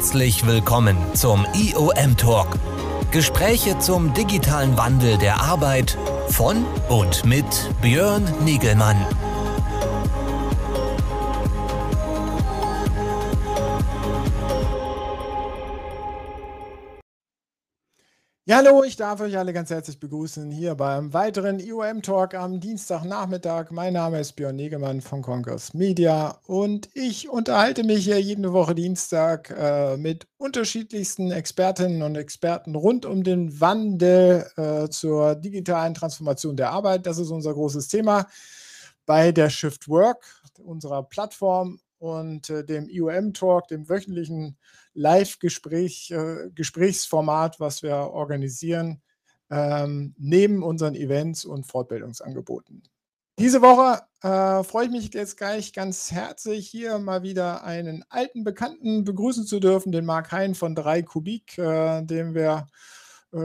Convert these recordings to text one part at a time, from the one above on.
Herzlich willkommen zum IOM Talk. Gespräche zum digitalen Wandel der Arbeit von und mit Björn Nigelmann. Ja, hallo, ich darf euch alle ganz herzlich begrüßen hier beim weiteren IOM Talk am Dienstagnachmittag. Mein Name ist Björn Negemann von Congress Media und ich unterhalte mich hier jede Woche Dienstag äh, mit unterschiedlichsten Expertinnen und Experten rund um den Wandel äh, zur digitalen Transformation der Arbeit. Das ist unser großes Thema bei der Shift Work, unserer Plattform und äh, dem IOM Talk, dem wöchentlichen Live-Gespräch, äh, Gesprächsformat, was wir organisieren, ähm, neben unseren Events und Fortbildungsangeboten. Diese Woche äh, freue ich mich jetzt gleich ganz herzlich, hier mal wieder einen alten Bekannten begrüßen zu dürfen, den Marc Hein von 3 Kubik, äh, den wir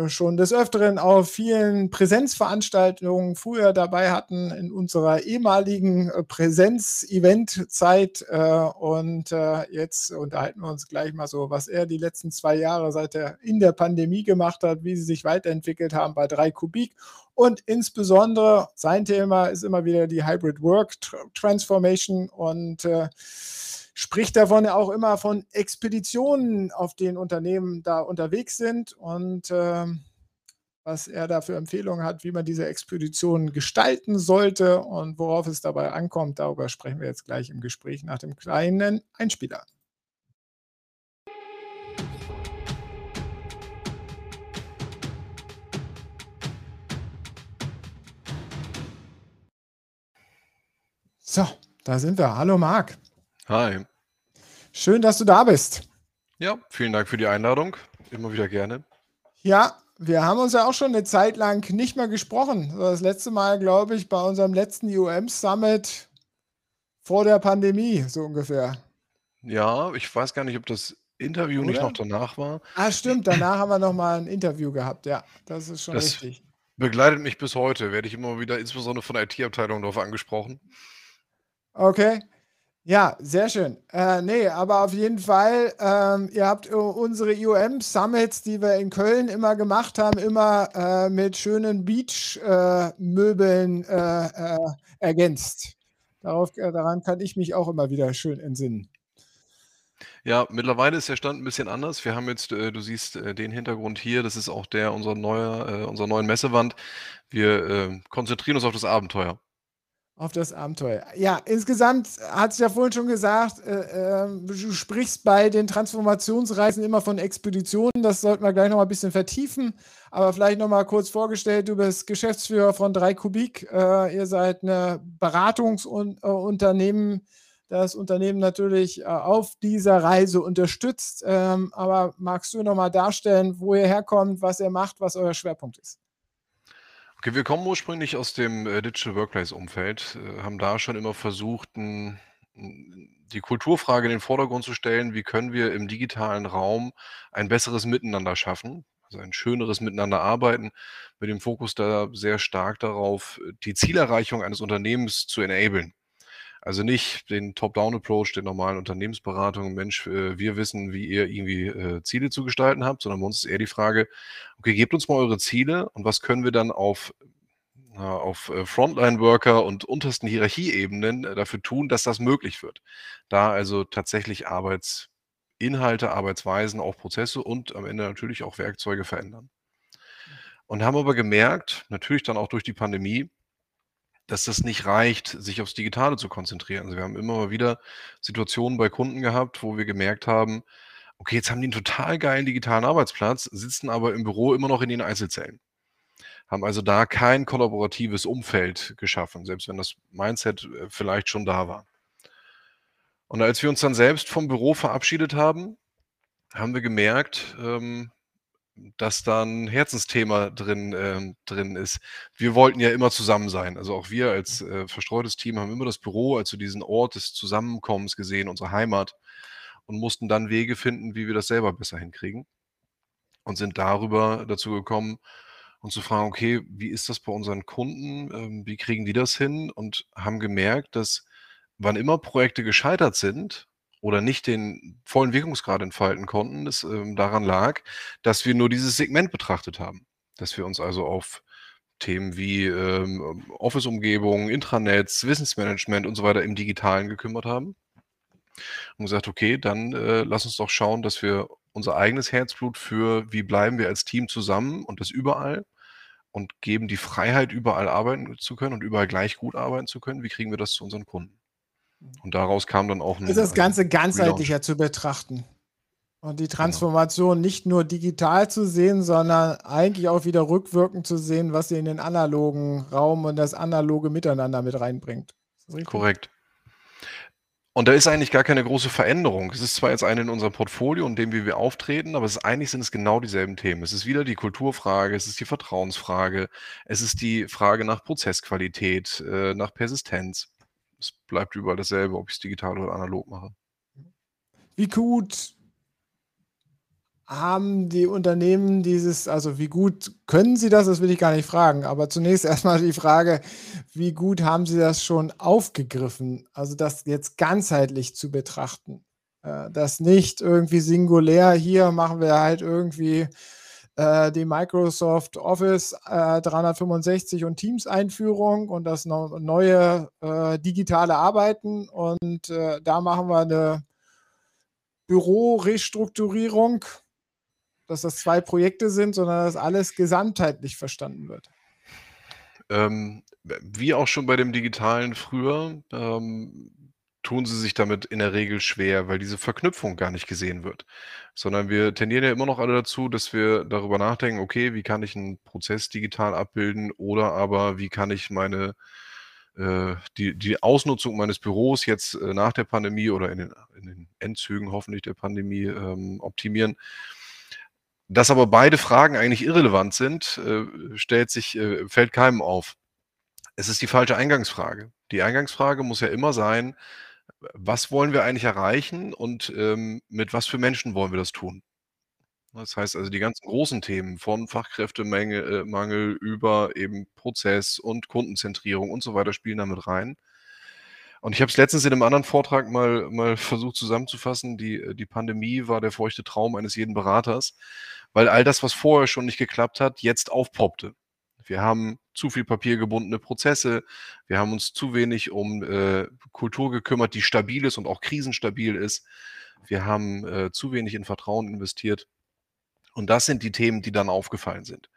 schon des Öfteren auf vielen Präsenzveranstaltungen früher dabei hatten in unserer ehemaligen äh, Präsenz-Event-Zeit. Äh, und jetzt unterhalten wir uns gleich mal so, was er die letzten zwei Jahre seit er in der Pandemie gemacht hat, wie sie sich weiterentwickelt haben bei 3 Kubik. Und insbesondere sein Thema ist immer wieder die Hybrid Work Transformation und spricht davon ja auch immer von Expeditionen, auf denen Unternehmen da unterwegs sind und äh, was er da für Empfehlungen hat, wie man diese Expeditionen gestalten sollte und worauf es dabei ankommt. Darüber sprechen wir jetzt gleich im Gespräch nach dem kleinen Einspieler. So, da sind wir. Hallo Marc. Hi. Schön, dass du da bist. Ja, vielen Dank für die Einladung. Immer wieder gerne. Ja, wir haben uns ja auch schon eine Zeit lang nicht mehr gesprochen. Das letzte Mal, glaube ich, bei unserem letzten UM Summit vor der Pandemie, so ungefähr. Ja, ich weiß gar nicht, ob das Interview Oder? nicht noch danach war. Ah, stimmt, danach haben wir noch mal ein Interview gehabt. Ja, das ist schon das richtig. Begleitet mich bis heute, werde ich immer wieder insbesondere von der IT-Abteilung darauf angesprochen. Okay. Ja, sehr schön. Äh, ne, aber auf jeden Fall, ähm, ihr habt unsere IOM-Summits, die wir in Köln immer gemacht haben, immer äh, mit schönen Beach-Möbeln äh, äh, äh, ergänzt. Darauf, äh, daran kann ich mich auch immer wieder schön entsinnen. Ja, mittlerweile ist der Stand ein bisschen anders. Wir haben jetzt, äh, du siehst äh, den Hintergrund hier, das ist auch der unserer, neuer, äh, unserer neuen Messewand. Wir äh, konzentrieren uns auf das Abenteuer. Auf das Abenteuer. Ja, insgesamt hat es ja vorhin schon gesagt, äh, äh, du sprichst bei den Transformationsreisen immer von Expeditionen. Das sollten wir gleich noch mal ein bisschen vertiefen. Aber vielleicht noch mal kurz vorgestellt: Du bist Geschäftsführer von 3 Kubik. Äh, ihr seid ein Beratungsunternehmen, äh, das Unternehmen natürlich äh, auf dieser Reise unterstützt. Ähm, aber magst du noch mal darstellen, wo ihr herkommt, was ihr macht, was euer Schwerpunkt ist? Okay, wir kommen ursprünglich aus dem, äh, Digital Workplace-Umfeld, äh, haben da schon immer versucht, die Kulturfrage in den Vordergrund zu stellen: Wie können wir im digitalen Raum ein besseres Miteinander schaffen, also ein schöneres Miteinander arbeiten, mit dem Fokus da sehr stark darauf, die Zielerreichung eines Unternehmens zu enablen. Also nicht den Top-Down-Approach der normalen Unternehmensberatung, Mensch, äh, wir wissen, wie ihr irgendwie äh, Ziele zu gestalten habt, sondern bei uns ist eher die Frage, okay, gebt uns mal eure Ziele und was können wir dann auf, auf äh, Frontline-Worker und untersten Hierarchieebenen dafür tun, dass das möglich wird. Da also tatsächlich Arbeitsinhalte, Arbeitsweisen, auch Prozesse und am Ende natürlich auch Werkzeuge verändern. Und haben aber gemerkt, natürlich dann auch durch die Pandemie, dass das nicht reicht, sich aufs Digitale zu konzentrieren. Also, wir haben immer wieder Situationen bei Kunden gehabt, wo wir gemerkt haben: Okay, jetzt haben die einen total geilen digitalen Arbeitsplatz, sitzen aber im Büro immer noch in ihren Einzelzellen. Haben also da kein kollaboratives Umfeld geschaffen, selbst wenn das Mindset, äh, vielleicht schon da war. Und als wir uns dann selbst vom Büro verabschiedet haben, haben wir gemerkt, ähm dass da 'n Herzensthema drin ähm, drin ist. Wir wollten ja immer zusammen sein. Also, auch wir als, äh, verstreutes Team haben immer das Büro als so diesen Ort des Zusammenkommens gesehen, unsere Heimat und mussten dann Wege finden, wie wir das selber besser hinkriegen und sind darüber dazu gekommen, uns zu fragen: „Okay, wie ist das bei unseren Kunden? Ähm, wie kriegen die das hin?“ Und haben gemerkt, dass wann immer Projekte gescheitert sind oder nicht den vollen Wirkungsgrad entfalten konnten, das, ähm, daran lag, dass wir nur dieses Segment betrachtet haben. Dass wir uns also auf Themen wie, ähm, Office-Umgebung, Intranets, Wissensmanagement und so weiter im Digitalen gekümmert haben und gesagt: „Okay, dann, äh, lass uns doch schauen, dass wir unser eigenes Herzblut für wie bleiben wir als Team zusammen und das überall und geben die Freiheit, überall arbeiten zu können und überall gleich gut arbeiten zu können. Wie kriegen wir das zu unseren Kunden?“ Und daraus kam dann auch 'n Ist das ein Ganze ganzheitlicher zu betrachten und die Genau. Transformation nicht nur digital zu sehen, sondern eigentlich auch wieder rückwirkend zu sehen, was sie in den analogen Raum und das analoge Miteinander mit reinbringt. Korrekt. Und da ist eigentlich gar keine große Veränderung. Es ist zwar jetzt eine in unserem Portfolio und dem, wie wir auftreten, aber es ist eigentlich sind es genau dieselben Themen. Es ist wieder die Kulturfrage, es ist die Vertrauensfrage, es ist die Frage nach Prozessqualität, äh, nach Persistenz. Es bleibt überall dasselbe, ob ich's digital oder analog mache. Wie gut haben die Unternehmen dieses also, wie gut können sie das? Das will ich gar nicht fragen, aber zunächst erst mal die Frage, wie gut haben sie das schon aufgegriffen? Also, das jetzt ganzheitlich zu betrachten. Äh, das nicht irgendwie singulär, hier machen wir halt irgendwie, äh, die Microsoft Office, äh, 365 und Teams-Einführung und das neu neue, äh, digitale Arbeiten und, äh, da machen wir 'ne Bürorestrukturierung, dass das 2 Projekte sind, sondern dass alles gesamtheitlich verstanden wird. Ähm, wie auch schon bei dem Digitalen früher, ähm, tun sie sich damit in der Regel schwer, weil diese Verknüpfung gar nicht gesehen wird. Sondern wir tendieren ja immer noch alle dazu, dass wir darüber nachdenken: „Okay, wie kann ich 'n Prozess digital abbilden oder aber wie kann ich meine äh, die die Ausnutzung meines Büros jetzt, äh, nach der Pandemie oder in den in den Endzügen hoffentlich der Pandemie, ähm, optimieren?“ Dass aber beide Fragen eigentlich irrelevant sind, äh, stellt sich äh, fällt keinem auf. Es ist die falsche Eingangsfrage. Die Eingangsfrage muss ja immer sein: „W was wollen wir eigentlich erreichen und, ähm, mit was für Menschen wollen wir das tun?“ Das heißt also, die ganzen großen Themen von Fachkräftemenge äh, über eben Prozess und Kundenzentrierung und so weiter spielen da mit rein. Und ich habe es letztens in 'nem anderen Vortrag mal mal versucht zusammenzufassen. Die äh, die Pandemie war der feuchte Traum eines jeden Beraters, weil all das, was vorher schon nicht geklappt hat, jetzt aufpoppte. Wir haben zu viel papiergebundene Prozesse. Wir haben uns zu wenig um, äh, Kultur gekümmert, die stabil ist und auch krisenstabil ist. Wir haben, äh, zu wenig in Vertrauen investiert. Und das sind die Themen, die dann aufgefallen sind.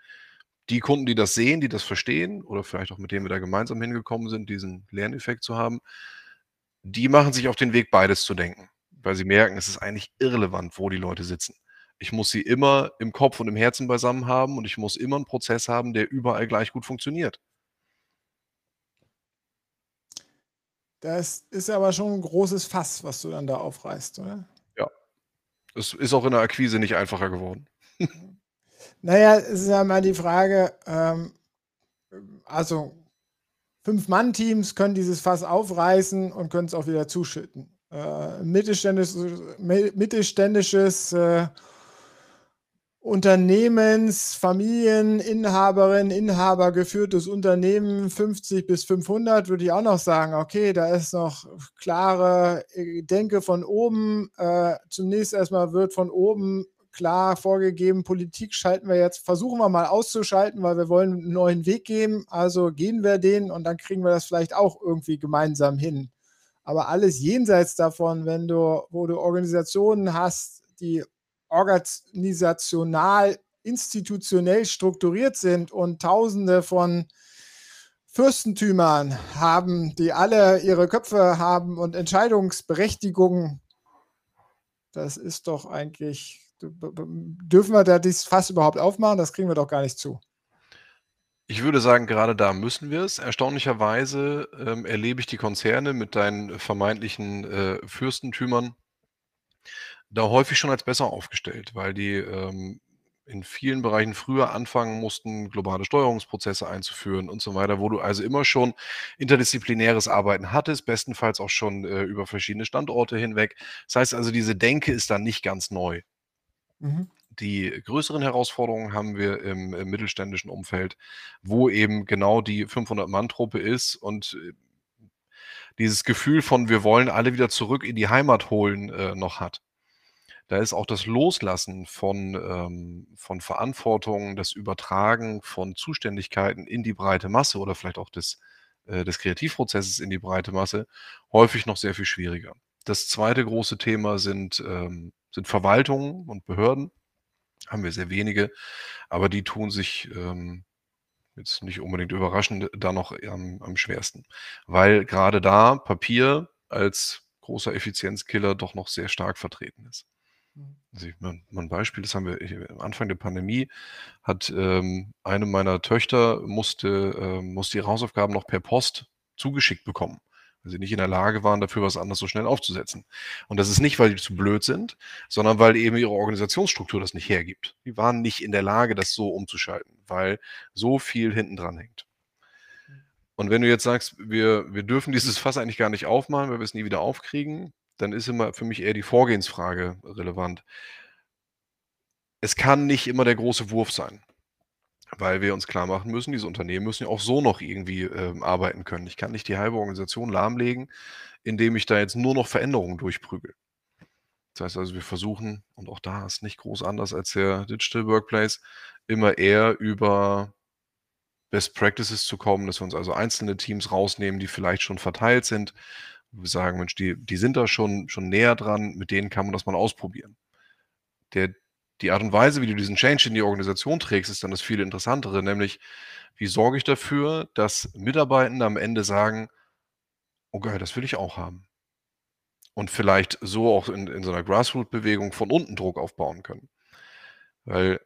Die Kunden, die das sehen, die das verstehen oder vielleicht auch mit denen wir da gemeinsam hingekommen sind, diesen Lerneffekt zu haben, die machen sich auf den Weg, beides zu denken, weil sie merken, es ist eigentlich irrelevant, wo die Leute sitzen. Ich muss sie immer im Kopf und im Herzen beisammen haben und ich muss immer 'n Prozess haben, der überall gleich gut funktioniert. Das ist aber schon 'n großes Fass, was du dann da aufreißt, oder? Ja. Es ist auch in der Akquise nicht einfacher geworden. Mhm. Na ja, es ist ja immer die Frage, ähm, also 5-Mann-Teams können dieses Fass aufreißen und können's auch wieder zuschütten. Äh, mittelständisches mi mittelständisches, äh, Unternehmens Familieninhaberin, Inhaber geführtes Unternehmen 50 bis 500 würde ich auch noch sagen: „Okay, da ist noch klare, äh, Denke von oben.“ Äh, zunächst erst mal wird von oben klar vorgegeben: „Politik schalten wir jetzt versuchen wir mal auszuschalten, weil wir wollen 'n neuen Weg gehen, also gehen wir den und dann kriegen wir das vielleicht auch irgendwie gemeinsam hin.“ Aber alles jenseits davon, wenn du wo du Organisationen hast, die organisational, institutionell strukturiert sind und Tausende von Fürstentümern haben, die alle ihre Köpfe haben und Entscheidungsberechtigung das ist doch eigentlich dürfen wir da dieses Fass überhaupt aufmachen? Das kriegen wir doch gar nicht zu. Ich würde sagen, gerade da müssen wir's. Erstaunlicherweise, ähm, erlebe ich die Konzerne mit deinen vermeintlichen, äh, Fürstentümern da häufig schon als besser aufgestellt, weil die, ähm, in vielen Bereichen früher anfangen mussten, globale Steuerungsprozesse einzuführen und so weiter, wo du also immer schon interdisziplinäres Arbeiten hattest, bestenfalls auch schon, äh, über verschiedene Standorte hinweg. Das heißt also, diese Denke ist da nicht ganz neu. Mhm. Die größeren Herausforderungen haben wir im im mittelständischen Umfeld, wo eben genau die 500-Mann-Truppe ist und, äh dieses Gefühl von, wir wollen alle wieder zurück in die Heimat holen, äh, noch hat. Da ist auch das Loslassen von, ähm, von Verantwortung, das Übertragen von Zuständigkeiten in die breite Masse oder vielleicht auch des, äh, des Kreativprozesses in die breite Masse häufig noch sehr viel schwieriger. Das zweite große Thema sind, ähm, sind Verwaltungen und Behörden. Haben wir sehr wenige, aber die tun sich ähm, jetzt nicht unbedingt überraschend da noch am, am schwersten, weil gerade da Papier als großer Effizienzkiller doch noch sehr stark vertreten ist. Mhm. Also ich, mal ein Beispiel, das haben wir am Anfang der Pandemie, hat ähm, eine meiner Töchter musste, äh, musste ihre Hausaufgaben noch per Post zugeschickt bekommen, weil sie nicht in der Lage waren, dafür was anderes so schnell aufzusetzen. Und das ist nicht, weil die zu blöd sind, sondern weil eben ihre Organisationsstruktur das nicht hergibt. Die waren nicht in der Lage, das so umzuschalten, weil so viel hinten dran hängt. Und wenn du jetzt sagst, wir, wir dürfen dieses Fass eigentlich gar nicht aufmachen, weil wir es nie wieder aufkriegen, dann ist immer für mich eher die Vorgehensfrage relevant. Es kann nicht immer der große Wurf sein, weil wir uns klar machen müssen, diese Unternehmen müssen ja auch so noch irgendwie ähm, arbeiten können. Ich kann nicht die halbe Organisation lahmlegen, indem ich da jetzt nur noch Veränderungen durchprügel. Das heißt also, wir versuchen, und auch da ist nicht groß anders als der Digital Workplace, immer eher über Best Practices zu kommen, dass wir uns also einzelne Teams rausnehmen, die vielleicht schon verteilt sind sagen, Mensch, die, die sind da schon, schon näher dran, mit denen kann man das mal ausprobieren. Der, die Art und Weise, wie du diesen Change in die Organisation trägst, ist dann das viel interessantere, nämlich wie sorge ich dafür, dass Mitarbeitende am Ende sagen, oh geil, das will ich auch haben. Und vielleicht so auch in, in so einer Grassroot-Bewegung von unten Druck aufbauen können. Weil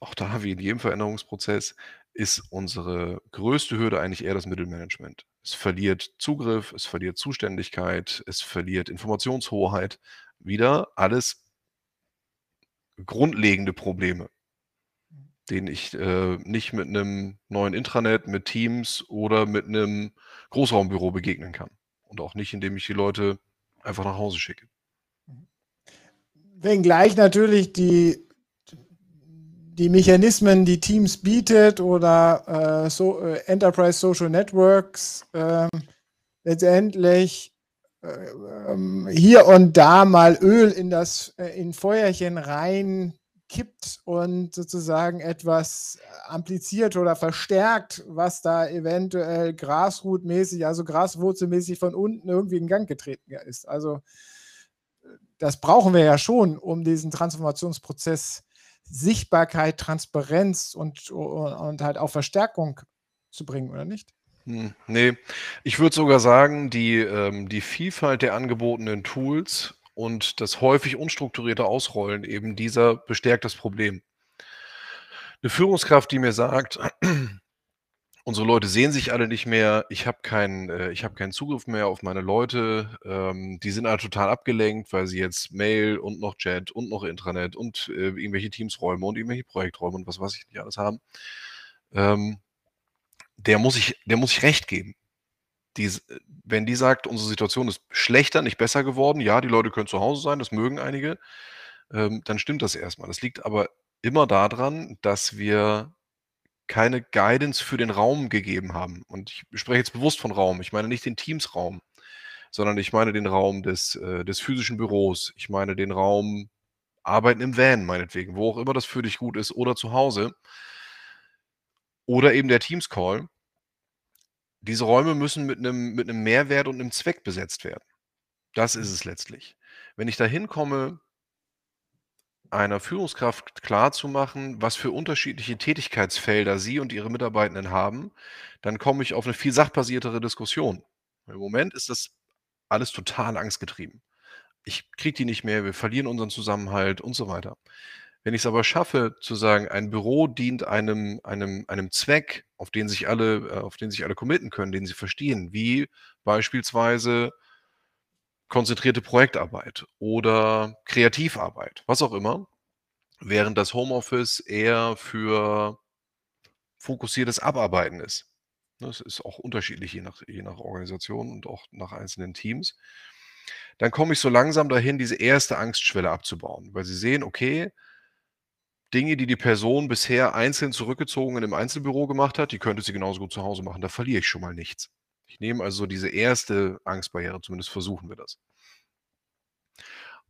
auch da, wie in jedem Veränderungsprozess, ist unsere größte Hürde eigentlich eher das Mittelmanagement. Es verliert Zugriff, es verliert Zuständigkeit, es verliert Informationshoheit. Wieder alles grundlegende Probleme, denen ich äh, nicht mit einem neuen Intranet, mit Teams oder mit einem Großraumbüro begegnen kann. Und auch nicht, indem ich die Leute einfach nach Hause schicke. Wenngleich natürlich die die Mechanismen, die Teams bietet oder äh, so, äh, Enterprise Social Networks äh, letztendlich äh, ähm, hier und da mal Öl in das äh, in Feuerchen rein kippt und sozusagen etwas ampliziert oder verstärkt, was da eventuell grasrootmäßig, also graswurzelmäßig von unten irgendwie in Gang getreten ist. Also das brauchen wir ja schon, um diesen Transformationsprozess Sichtbarkeit, Transparenz und, und halt auch Verstärkung zu bringen, oder nicht? Hm, nee, ich würde sogar sagen, die, ähm, die Vielfalt der angebotenen Tools und das häufig unstrukturierte Ausrollen eben dieser bestärkt das Problem. Eine Führungskraft, die mir sagt, unsere Leute sehen sich alle nicht mehr, ich habe keinen, äh, ich keinen Zugriff mehr auf meine Leute, ähm, die sind alle total abgelenkt, weil sie jetzt Mail und noch Chat und noch Intranet und äh, irgendwelche Teamsräume und irgendwelche Projekträume und was weiß ich nicht alles haben. Ähm, der muss ich, der muss ich recht geben. Die, wenn die sagt, unsere Situation ist schlechter, nicht besser geworden, ja, die Leute können zu Hause sein, das mögen einige, ähm, dann stimmt das erstmal. Das liegt aber immer daran, dass wir keine Guidance für den Raum gegeben haben. Und ich spreche jetzt bewusst von Raum. Ich meine nicht den Teams-Raum, sondern ich meine den Raum des, äh, des physischen Büros. Ich meine den Raum Arbeiten im Van, meinetwegen, wo auch immer das für dich gut ist, oder zu Hause. Oder eben der Teams-Call. Diese Räume müssen mit einem, mit einem Mehrwert und einem Zweck besetzt werden. Das ist es letztlich. Wenn ich da hinkomme, einer Führungskraft klarzumachen, was für unterschiedliche Tätigkeitsfelder sie und ihre Mitarbeitenden haben, dann komme ich auf eine viel sachbasiertere Diskussion. Im Moment ist das alles total angstgetrieben. Ich kriege die nicht mehr, wir verlieren unseren Zusammenhalt und so weiter. Wenn ich es aber schaffe, zu sagen, ein Büro dient einem, einem, einem Zweck, auf den sich alle, äh, auf den sich alle committen können, den sie verstehen, wie beispielsweise konzentrierte Projektarbeit oder Kreativarbeit, was auch immer, während das Homeoffice eher für fokussiertes Abarbeiten ist. Das ist auch unterschiedlich je nach, je nach Organisation und auch nach einzelnen Teams. Dann komme ich so langsam dahin, diese erste Angstschwelle abzubauen, weil sie sehen, okay, Dinge, die die Person bisher einzeln zurückgezogen in einem Einzelbüro gemacht hat, die könnte sie genauso gut zu Hause machen. Da verliere ich schon mal nichts. Ich nehme also diese erste Angstbarriere, zumindest versuchen wir das.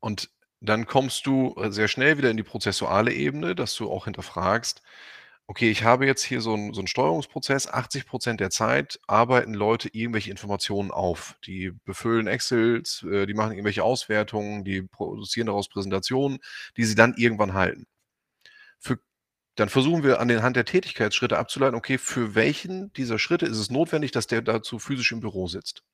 Und dann kommst du äh, sehr schnell wieder in die prozessuale Ebene, dass du auch hinterfragst, okay, ich habe jetzt hier so 'n so 'n Steuerungsprozess, 80% der Zeit arbeiten Leute irgendwelche Informationen auf. Die befüllen Excels, äh, die machen irgendwelche Auswertungen, die produzieren daraus Präsentationen, die sie dann irgendwann halten. Dann versuchen wir an den Hand der Tätigkeitsschritte abzuleiten, okay, für welchen dieser Schritte ist es notwendig, dass der dazu physisch im Büro sitzt?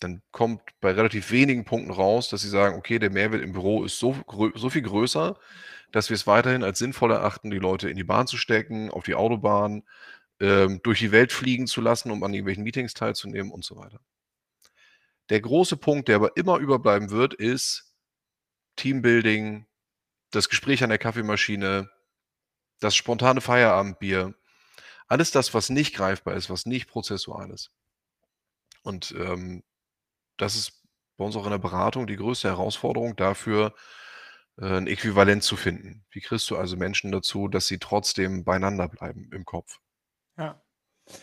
Dann kommt bei relativ wenigen Punkten raus, dass sie sagen: „Okay, der Mehrwert im Büro ist so so viel größer, dass wir es weiterhin als sinnvoll erachten, die Leute in die Bahn zu stecken, auf die Autobahn, ähm, durch die Welt fliegen zu lassen, um an irgendwelchen Meetings teilzunehmen“ und so weiter. Der große Punkt, der aber immer überbleiben wird, ist Teambuilding, das Gespräch an der Kaffeemaschine, das spontane Feierabendbier. Alles das, was nicht greifbar ist, was nicht prozessual ist. Und, ähm, das ist bei uns auch in der Beratung die größte Herausforderung dafür, äh, 'n Äquivalent zu finden. Wie kriegst du also Menschen dazu, dass sie trotzdem beieinander bleiben im Kopf? Ja.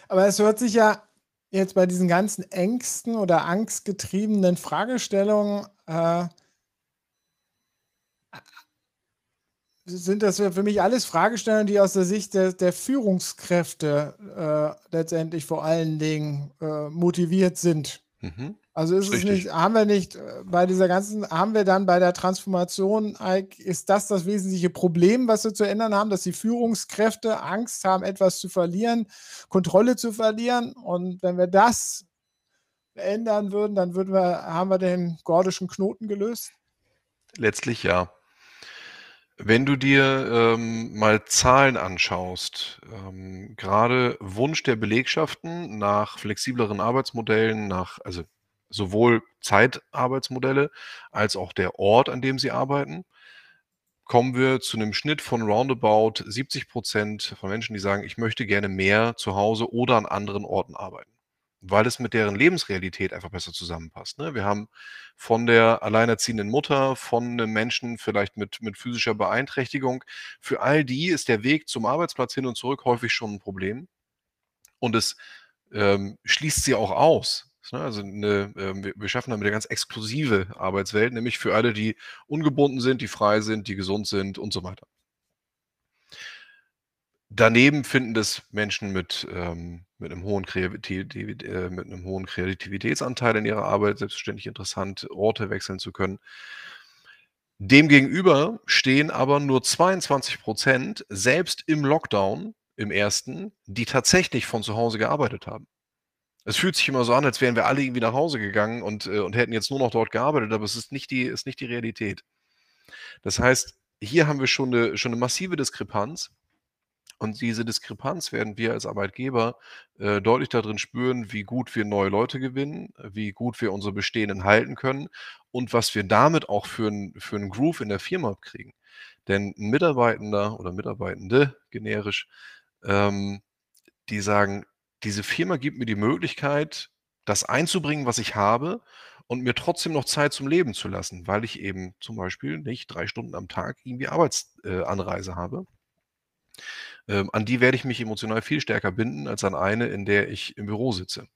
Aber es hört sich ja jetzt bei diesen ganzen Ängsten oder angstgetriebenen Fragestellungen, äh sind das für mich alles Fragestellungen, die aus der Sicht der der Führungskräfte, äh, letztendlich vor allen Dingen, äh, motiviert sind. Mhm. Also, ist Ist es richtig. nicht haben wir nicht, äh, bei dieser ganzen haben wir dann bei der Transformation ist das das wesentliche Problem, was wir zu ändern haben, dass die Führungskräfte Angst haben, etwas zu verlieren, Kontrolle zu verlieren? Und wenn wir das ändern würden, dann würden wir haben wir den gordischen Knoten gelöst? Letztlich ja. Wenn du dir, ähm, mal Zahlen anschaust, ähm, grade Wunsch der Belegschaften nach flexibleren Arbeitsmodellen, nach also, sowohl Zeitarbeitsmodelle als auch der Ort, an dem sie arbeiten, kommen wir zu 'nem Schnitt von roundabout 70% von Menschen, die sagen: „Ich möchte gerne mehr zu Hause oder an anderen Orten arbeiten“, weil es mit deren Lebensrealität einfach besser zusammenpasst, ne? Wir haben von der alleinerziehenden Mutter, von 'nem Menschen vielleicht mit mit physischer Beeinträchtigung. Für all die ist der Weg zum Arbeitsplatz hin und zurück häufig schon 'n Problem. Und es, ähm, schließt sie auch aus, ne? Also, 'ne ähm, wir schaffen damit 'ne ganz exklusive Arbeitswelt, nämlich für alle, die ungebunden sind, die frei sind, die gesund sind und so weiter. Daneben finden das Menschen mit, ähm mit 'nem hohen Kreativität äh, mit 'nem hohen Kreativitätsanteil in ihrer Arbeit selbstverständlich interessant, Orte wechseln zu können. Demgegenüber stehen aber nur 22 % selbst im Lockdown, im 1., die tatsächlich von zu Hause gearbeitet haben. Es fühlt sich immer so an, als wären wir alle irgendwie nach Hause gegangen und äh, und hätten jetzt nur noch dort gearbeitet, aber es ist nicht die ist nicht die Realität. Das heißt, hier haben wir schon 'ne schon 'ne massive Diskrepanz. Und diese Diskrepanz werden wir als Arbeitgeber, äh, deutlich da drin spüren, wie gut wir neue Leute gewinnen, wie gut wir unsere Bestehenden halten können und was wir damit auch für 'n für 'n Groove in der Firma kriegen. Denn 'n Mitarbeitender oder Mitarbeitende, generisch, ähm, die sagen: „Diese Firma gibt mir die Möglichkeit, das einzubringen, was ich habe und mir trotzdem noch Zeit zum Leben zu lassen, weil ich eben zum Beispiel nicht 3 Stunden am Tag irgendwie Arbeits äh, habe.“ Ähm, an die werde ich mich emotional viel stärker binden als an eine, in der ich im Büro sitze.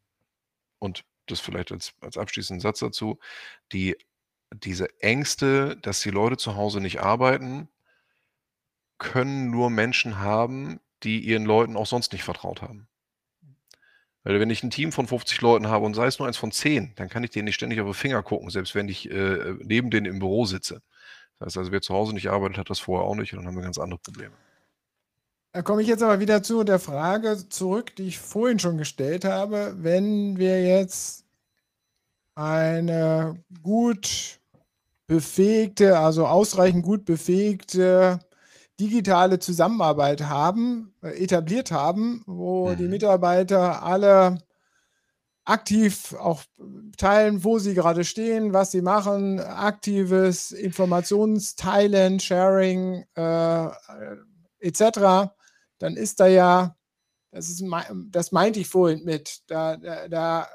Und das vielleicht als als abschließenden Satz dazu, die diese Ängste, dass die Leute zu Hause nicht arbeiten können nur Menschen haben, die ihren Leuten auch sonst nicht vertraut haben. Weil wenn ich 'n Team von 50 Leuten habe und sei es nur eins von 10, dann kann ich denen nicht ständig auf die Finger gucken, selbst wenn ich, äh, neben denen im Büro sitze. Das heißt also, wer zu Hause nicht arbeitet, hat das vorher auch nicht und dann haben wir ganz andere Probleme. Da komme ich jetzt aber wieder zu der Frage zurück, die ich vorhin schon gestellt habe. Wenn wir jetzt eine gut befähigte also, ausreichend gut befähigte digitale Zusammenarbeit haben äh, etabliert haben, wo die Mhm. Mitarbeiter alle aktiv auch teilen, wo sie grade stehen, was sie machen, aktives Informationsteilen, Sharing, äh, äh, et cetera, dann ist da ja das ist das meinte ich vorhin mit, da da da,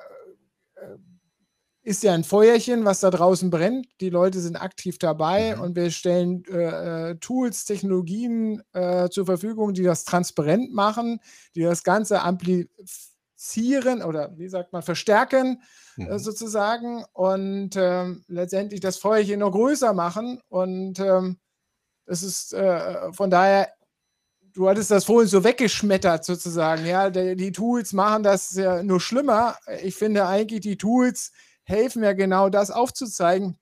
äh, äh, ist ja 'n Feuerchen, was da draußen brennt. Die Leute sind aktiv dabei Mhm. und wir stellen, äh, äh, Tools, Technologien, äh, zur Verfügung, die das transparent machen, die das Ganze amplif potenzieren oder wie sagt man, verstärken äh, Mhm. sozusagen und ähm, letztendlich das Feuerchen noch größer machen. Und ähm, es ist äh, von daher, du hattest das vorhin so weggeschmettert sozusagen. Ja, die, Tools machen das ja nur schlimmer. Ich finde eigentlich, die Tools helfen ja genau das aufzuzeigen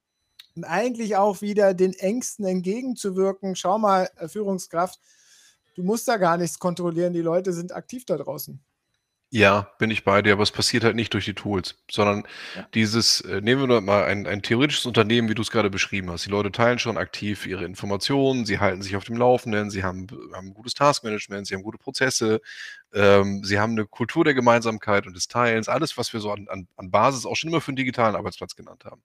und eigentlich auch wieder den Ängsten entgegenzuwirken. Schau mal, äh, Führungskraft, du musst da gar nichts kontrollieren. Die Leute sind aktiv da draußen. Ja, bin ich bei dir, aber es passiert halt nicht durch die Tools, sondern Ja. dieses, äh, nehmen wir mal ein, ein theoretisches Unternehmen, wie du es gerade beschrieben hast. Die Leute teilen schon aktiv ihre Informationen, sie halten sich auf dem Laufenden, sie haben, haben gutes Taskmanagement, sie haben gute Prozesse, ähm, sie haben eine Kultur der Gemeinsamkeit und des Teilens, alles, was wir so an, an, an Basis auch schon immer für einen digitalen Arbeitsplatz genannt haben.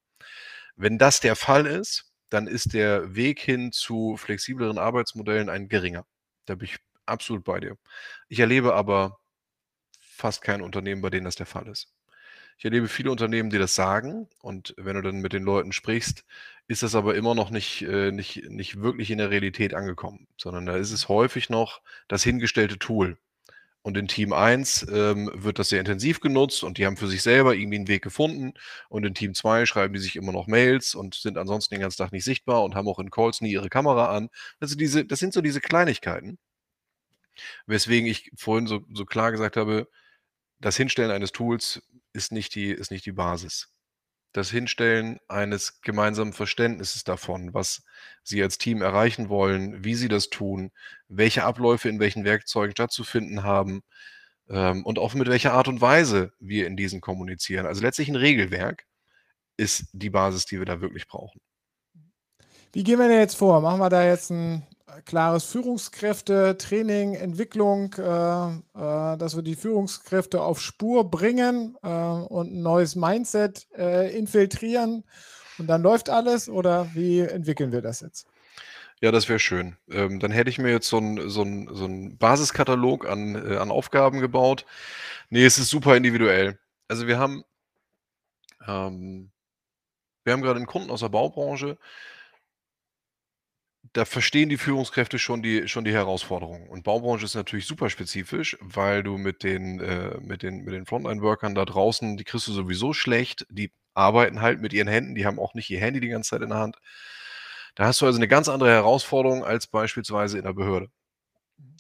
Wenn das der Fall ist, dann ist der Weg hin zu flexibleren Arbeitsmodellen ein geringer. Da bin ich absolut bei dir. Ich erlebe aber fast kein Unternehmen, bei denen das der Fall ist. Ich erlebe viele Unternehmen, die das sagen und wenn du dann mit den Leuten sprichst, ist das aber immer noch nicht, äh, nicht, nicht wirklich in der Realität angekommen, sondern da ist es häufig noch das hingestellte Tool. Und in Team 1 ähm, wird das sehr intensiv genutzt und die haben für sich selber irgendwie einen Weg gefunden. Und in Team 2 schreiben die sich immer noch Mails und sind ansonsten den ganzen Tag nicht sichtbar und haben auch in Calls nie ihre Kamera an. Also diese, das sind so diese Kleinigkeiten, weswegen ich vorhin so, so klar gesagt habe, das Hinstellen eines Tools ist nicht die, ist nicht die Basis. Das Hinstellen eines gemeinsamen Verständnisses davon, was Sie als Team erreichen wollen, wie Sie das tun, welche Abläufe in welchen Werkzeugen stattzufinden haben ähm, und auch mit welcher Art und Weise wir in diesen kommunizieren. Also letztlich ein Regelwerk ist die Basis, die wir da wirklich brauchen. Wie gehen wir denn jetzt vor? Machen wir da jetzt ein klares Führungskräfte-Training, Entwicklung, äh, äh, dass wir die Führungskräfte auf Spur bringen äh, und ein neues Mindset äh, infiltrieren und dann läuft alles? Oder wie entwickeln wir das jetzt? Ja, das wäre schön. Ähm, dann hätte ich mir jetzt so 'n so so 'n Basiskatalog an äh, an Aufgaben gebaut. Ne, es ist super individuell. Also, wir haben ähm wir haben grade 'n Kunden aus der Baubranche da verstehen die Führungskräfte schon die schon die Herausforderung. Und Baubranche ist natürlich super spezifisch, weil du mit den äh, mit den mit den Frontline-Workern da draußen, die kriegst du sowieso schlecht. Die arbeiten halt mit ihren Händen, die haben auch nicht ihr Handy die ganze Zeit in der Hand. Da hast du also 'ne ganz andere Herausforderung als beispielsweise in der Behörde.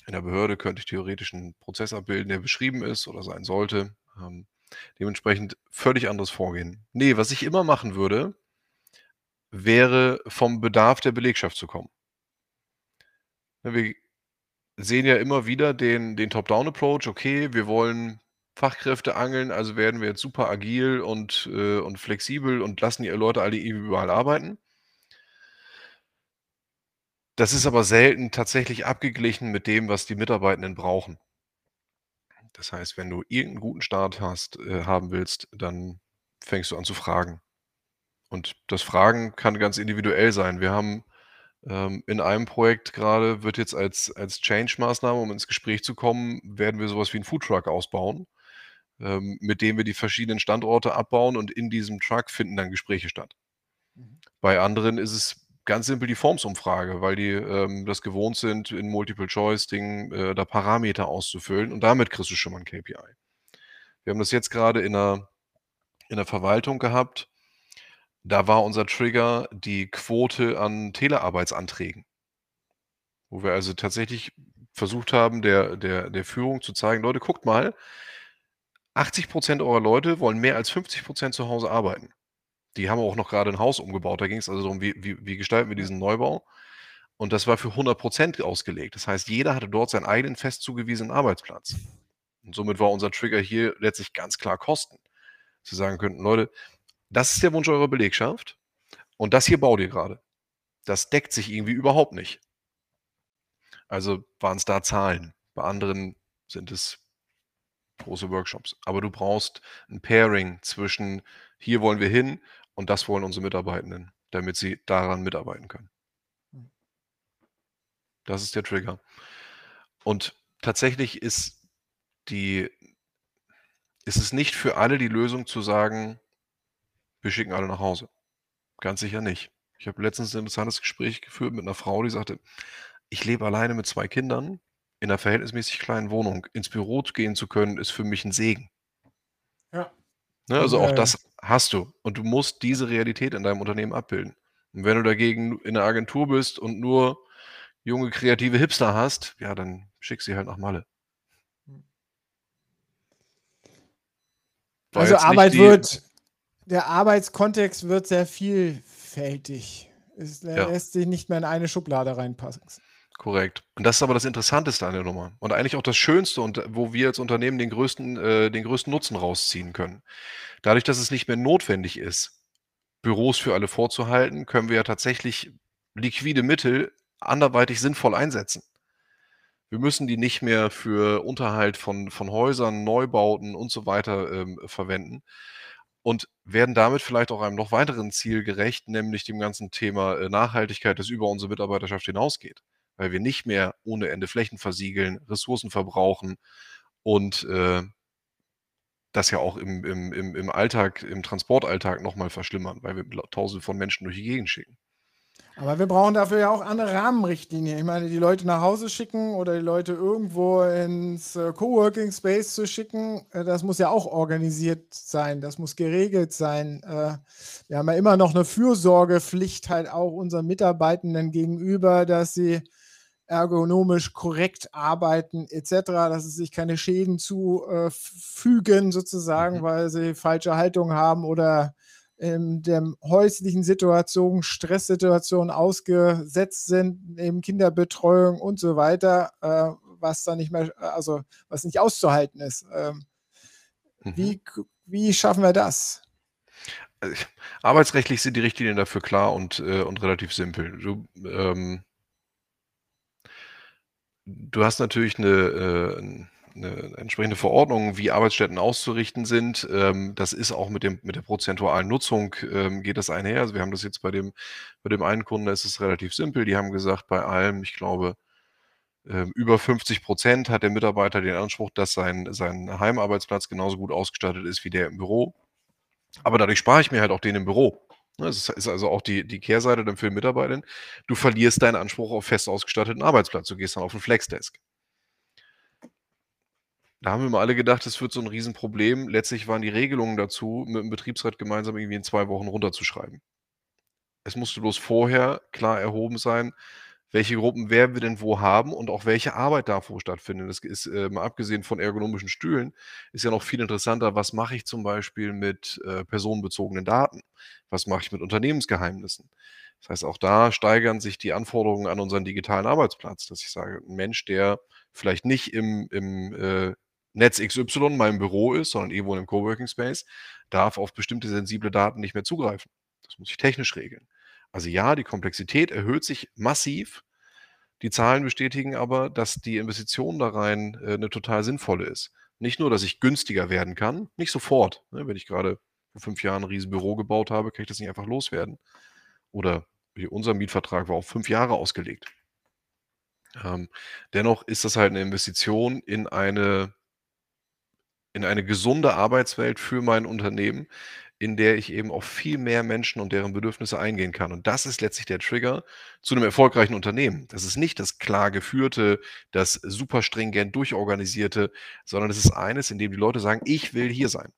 In der Behörde könnte ich theoretisch 'n Prozess abbilden, der beschrieben ist oder sein sollte. Ähm, dementsprechend völlig anderes Vorgehen. Ne, was ich immer machen würde wäre vom Bedarf der Belegschaft zu kommen. Wir sehen ja immer wieder den den Top-down-Approach. Okay, wir wollen Fachkräfte angeln, also werden wir jetzt super agil und äh, und flexibel und lassen die Leute alle überall arbeiten. Das ist aber selten tatsächlich abgeglichen mit dem, was die Mitarbeitenden brauchen. Das heißt, wenn du irgend 'n guten Start hast äh, haben willst, dann fängst du an zu fragen. Und das Fragen kann ganz individuell sein. Wir haben ähm, in einem Projekt grade wird jetzt als als Change-Maßnahme, um ins Gespräch zu kommen, werden wir so was wie 'n Foodtruck ausbauen, ähm, mit dem wir die verschiedenen Standorte abbauen und in diesem Truck finden dann Gespräche statt. Mhm. Bei anderen ist es ganz simpel die Formsumfrage, weil die, ähm, das gewohnt sind, in Multiple-Choice-Dingen, äh, da Parameter auszufüllen und damit kriegst du schon mal 'n KPI. Wir haben das jetzt grade in der in der Verwaltung gehabt. Da war unser Trigger die Quote an Telearbeitsanträgen. Wo wir also tatsächlich versucht haben, der der der Führung zu zeigen: „Leute, guckt mal 80% eurer Leute wollen mehr als 50% zu Hause arbeiten.“ Die haben auch noch grade 'n Haus umgebaut. Da ging's also darum, wie wie wie gestalten wir diesen Neubau? Und das war für 100% ausgelegt. Das heißt, jeder hatte dort seinen eigenen fest zugewiesenen Arbeitsplatz. Und somit war unser Trigger hier letztlich ganz klar Kosten. Wir sagen könnten: „Leute, das ist der Wunsch eurer Belegschaft und das hier baut ihr grade. Das deckt sich irgendwie überhaupt nicht.“ Also, waren's da Zahlen. Bei anderen sind es große Workshops. Aber du brauchst 'n Pairing zwischen: „Hier wollen wir hin und das wollen unsere Mitarbeitenden“, damit sie daran mitarbeiten können. Mhm. Das ist der Trigger. Und tatsächlich ist die ist es nicht für alle die Lösung zu sagen: „Wir schicken alle nach Hause.“ Ganz sicher nicht. Ich habe letztens 'n interessantes Gespräch geführt mit 'ner Frau, die sagte: „Ich lebe alleine mit 2 Kindern in 'ner verhältnismäßig kleinen Wohnung. Ins Büro gehen zu können, ist für mich 'n Segen.“ Ja. Ne, also auch äh das hast du und du musst diese Realität in deinem Unternehmen abbilden. Und wenn du dagegen in 'ner Agentur bist und nur junge, kreative Hipster hast, ja, dann schick sie halt nach Malle. War Also, Arbeit wird der Arbeitskontext wird sehr vielfältig. Es Ja. lässt sich nicht mehr in eine Schublade reinpassen. Korrekt. Und das ist aber das Interessanteste an der Nummer und eigentlich auch das Schönste und wo wir als Unternehmen den größten äh, den größten Nutzen rausziehen können. Dadurch, dass es nicht mehr notwendig ist, Büros für alle vorzuhalten, können wir ja tatsächlich liquide Mittel anderweitig sinnvoll einsetzen. Wir müssen die nicht mehr für Unterhalt von von Häusern, Neubauten und so weiter, ähm, verwenden und werden damit vielleicht auch einem noch weiteren Ziel gerecht, nämlich dem ganzen Thema, äh, Nachhaltigkeit, das über unsere Mitarbeiterschaft hinausgeht, weil wir nicht mehr ohne Ende Flächen versiegeln, Ressourcen verbrauchen und, äh das ja auch im im im Alltag im Transportalltag noch mal verschlimmern, weil wir Tausende von Menschen durch die Gegend schicken. Aber wir brauchen dafür ja auch andere Rahmenrichtlinien. Ich meine, die Leute nach Hause schicken oder die Leute irgendwo ins, äh, Coworking Space zu schicken, äh, das muss ja auch organisiert sein, das muss geregelt sein. Äh, wir haben ja immer noch 'ne Fürsorgepflicht halt auch unseren Mitarbeitenden gegenüber, dass sie ergonomisch korrekt arbeiten et cetera, dass sie sich keine Schäden zu äh, f fügen sozusagen, Mhm. weil sie falsche Haltung haben oder in der häuslichen Situation, Stresssituationen ausgesetzt sind, neben Kinderbetreuung und so weiter, äh, was dann nicht mehr also, was nicht auszuhalten ist. Ähm, Mhm. wie wie schaffen wir das? Ich arbeitsrechtlich sind die Richtlinien dafür klar und äh, und relativ simpel. Du, ähm du hast natürlich 'ne äh, 'n 'ne entsprechende Verordnung, wie Arbeitsstätten auszurichten sind. Ähm, das ist auch mit dem mit der prozentualen Nutzung, ähm, geht das einher. Also, wir haben das jetzt bei dem bei dem einen Kunden, da ist es relativ simpel. Die haben gesagt, bei allem, ich glaube, ähm, über 50 % hat der Mitarbeiter den Anspruch, dass sein sein Heimarbeitsplatz genauso gut ausgestattet ist wie der im Büro. Aber dadurch spare ich mir halt auch den im Büro. Ne, das ist also auch die die Kehrseite dann für den Mitarbeiter. Du verlierst deinen Anspruch auf fest ausgestatteten Arbeitsplatz. Du gehst dann auf 'n Flexdesk. Da haben wir immer alle gedacht, das wird so 'n Riesenproblem. Letztlich waren die Regelungen dazu, mit dem Betriebsrat gemeinsam irgendwie in 2 Wochen runterzuschreiben. Es musste bloß vorher klar erhoben sein, welche Gruppen werden wir denn wo haben und auch welche Arbeit darf wo stattfinden. Das ist, äh, mal abgesehen von ergonomischen Stühlen ist ja noch viel interessanter, was mache ich zum Beispiel mit, äh, personenbezogenen Daten? Was mache ich mit Unternehmensgeheimnissen? Das heißt, auch da steigern sich die Anforderungen an unseren digitalen Arbeitsplatz, dass ich sage, 'n Mensch, der vielleicht nicht im im, äh, Netz XY, meinem Büro ist, sondern irgendwo in 'nem Coworking Space, darf auf bestimmte sensible Daten nicht mehr zugreifen. Das muss ich technisch regeln. Also ja, die Komplexität erhöht sich massiv. Die Zahlen bestätigen aber, dass die Investition da rein, äh, 'ne total sinnvolle ist. Nicht nur, dass ich günstiger werden kann, nicht sofort, ne? Wenn ich grade vor 5 Jahren 'n Riesenbüro gebaut habe, kann ich das nicht einfach loswerden. Oder unser Mietvertrag war auf 5 Jahre ausgelegt. Ähm, dennoch ist das halt 'ne Investition in eine in eine gesunde Arbeitswelt für mein Unternehmen, in der ich eben auf viel mehr Menschen und deren Bedürfnisse eingehen kann. Und das ist letztlich der Trigger zu 'nem erfolgreichen Unternehmen. Das ist nicht das klar geführte, das super stringent durchorganisierte, sondern es ist eines, in dem die Leute sagen: „Ich will hier sein.“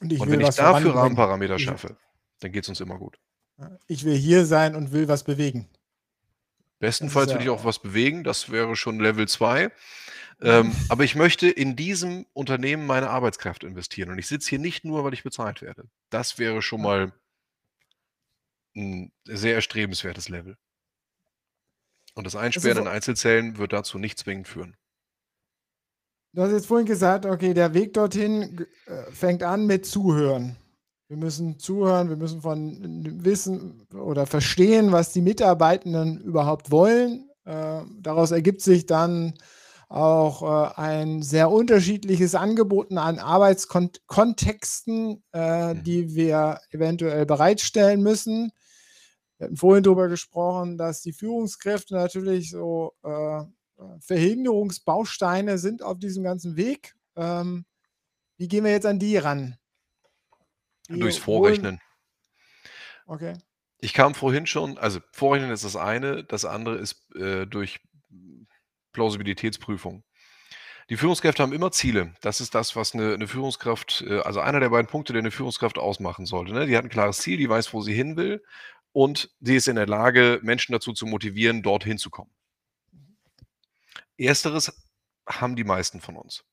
Und ich Und wenn ich dafür. Rahmenparameter schaffe, dann geht's uns immer gut. Ich will hier sein und will was bewegen. Bestenfalls will ich auch was bewegen, das wäre schon Level 2. Ähm, aber ich möchte in diesem Unternehmen meine Arbeitskraft investieren und ich sitze hier nicht nur, weil ich bezahlt werde. Das wäre schon mal 'n sehr erstrebenswertes Level. Und das Also, Einsperren vo in Einzelzellen wird dazu nicht zwingend führen. Du hast jetzt vorhin gesagt, okay, der Weg dorthin äh, fängt an mit Zuhören. Wir müssen zuhören, wir müssen von n wissen oder verstehen, was die Mitarbeitenden überhaupt wollen. Äh, daraus ergibt sich dann auch, äh, ein sehr unterschiedliches Angebot an Arbeitskont Kontexten, äh, Mhm. die wir eventuell bereitstellen müssen. Wir hatten vorhin drüber gesprochen, dass die Führungskräfte natürlich so, äh, Verhinderungsbausteine sind auf diesem ganzen Weg. Ähm, wie gehen wir jetzt an die ran? Die Durchs holen Vorrechnen. Okay. Ich kam vorhin schon also, Vorrechnen ist das eine, das andere ist, äh, durch Plausibilitätsprüfung. Die Führungskräfte haben immer Ziele. Das ist das, was eine 'ne Führungskraft äh, also einer der beiden Punkte, der eine Führungskraft ausmachen sollte, ne? Die hat ein klares Ziel, die weiß, wo sie hin will und sie ist in der Lage, Menschen dazu zu motivieren, dorthin zu kommen. Ersteres haben die meisten von uns.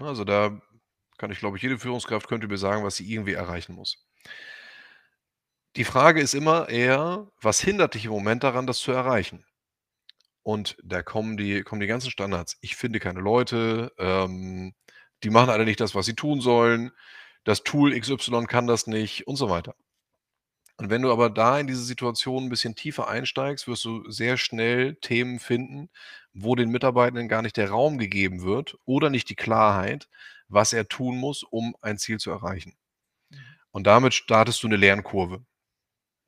Also, da kann ich glaube ich jede Führungskraft könnte mir sagen, was sie irgendwie erreichen muss. Die Frage ist immer eher: Was hindert dich im Moment daran, das zu erreichen? Und da kommen die kommen die ganzen Standards. Ich finde keine Leute, ähm, die machen alle nicht das, was sie tun sollen. Das Tool XY kann das nicht und so weiter. Und wenn du aber da in diese Situation 'n bisschen tiefer einsteigst, wirst du sehr schnell Themen finden, wo den Mitarbeitenden gar nicht der Raum gegeben wird oder nicht die Klarheit, was er tun muss, um ein Ziel zu erreichen. Mhm. Und damit startest du 'ne Lernkurve.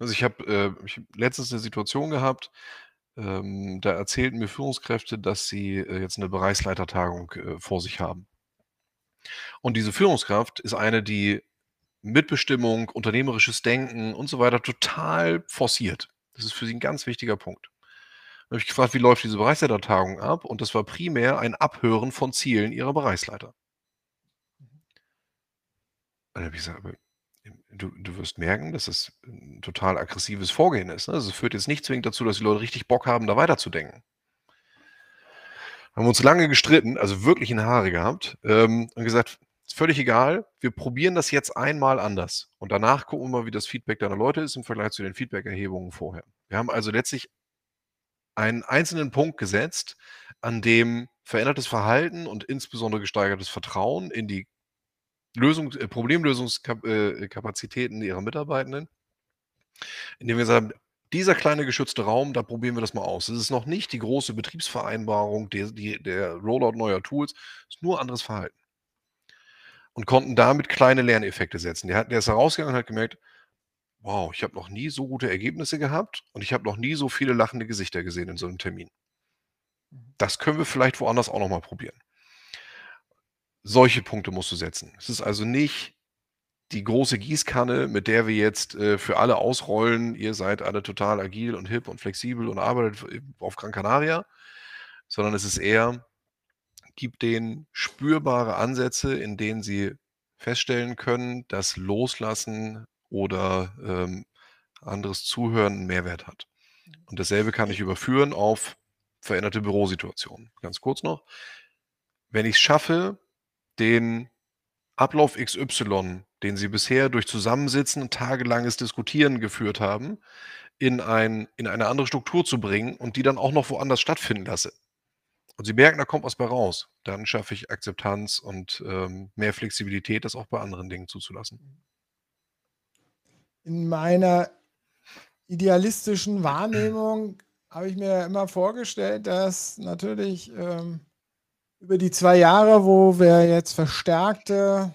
Also, ich habe, äh habe letztens 'ne Situation gehabt, ähm, da erzählten mir Führungskräfte, dass sie, äh, jetzt 'ne Bereichsleitertagung, äh, vor sich haben. Und diese Führungskraft ist eine, die Mitbestimmung, unternehmerisches Denken und so weiter total forciert. Das ist für sie 'n ganz wichtiger Punkt. Dann habe ich gefragt: „Wie läuft diese Bereichsleitertagung ab?“ Und das war primär ein Abhören von Zielen ihrer Bereichsleiter. Mhm. Dann habe ich gesagt: „Aber, ähm, du du wirst merken, dass es 'n total aggressives Vorgehen ist, ne? Also, es führt jetzt nicht zwingend dazu, dass die Leute richtig Bock haben, da weiterzudenken.“ Haben uns lange gestritten, also wirklich in Haare gehabt, ähm, und gesagt: „Ist völlig egal, wir probieren das jetzt einmal anders und danach gucken wir mal, wie das Feedback deiner Leute ist im Vergleich zu den Feedback-Erhebungen vorher.“ Wir haben also letztlich einen einzelnen Punkt gesetzt, an dem verändertes Verhalten und insbesondere gesteigertes Vertrauen in die Lösung äh, Problemlösungskap äh, ihrer Mitarbeitenden indem wir sagen: „Dieser kleine geschützte Raum, da probieren wir das mal aus.“ Das ist noch nicht die große Betriebsvereinbarung, der die der Rollout neuer Tools, ist nur anderes Verhalten. Und konnten damit kleine Lerneffekte setzen. Der hat der ist da rausgegangen und hat gemerkt: „Wow, ich habe noch nie so gute Ergebnisse gehabt und ich habe noch nie so viele lachende Gesichter gesehen in so 'nem Termin.“ Mhm. Das können wir vielleicht woanders auch noch mal probieren. Solche Punkte musst du setzen. Es ist also nicht die große Gießkanne, mit der wir jetzt, äh, für alle ausrollen: „Ihr seid alle total agil und hip und flexibel und arbeitet f auf Gran Canaria“, sondern es ist eher: Gib denen spürbare Ansätze, in denen sie feststellen können, dass Loslassen oder, ähm, anderes Zuhören 'n Mehrwert hat. Und dasselbe kann ich überführen auf veränderte Bürosituationen. Ganz kurz noch. Wenn ich's schaffe, den Ablauf XY, den sie bisher durch Zusammensitzen und tagelanges Diskutieren geführt haben, in ein in eine andere Struktur zu bringen und die dann auch noch woanders stattfinden lasse und sie merken, da kommt was bei raus, dann schaffe ich Akzeptanz und, ähm, mehr Flexibilität, das auch bei anderen Dingen zuzulassen. In meiner idealistischen Wahrnehmung habe ich mir immer vorgestellt, dass natürlich, ähm, über die 2 Jahre, wo wir jetzt verstärkte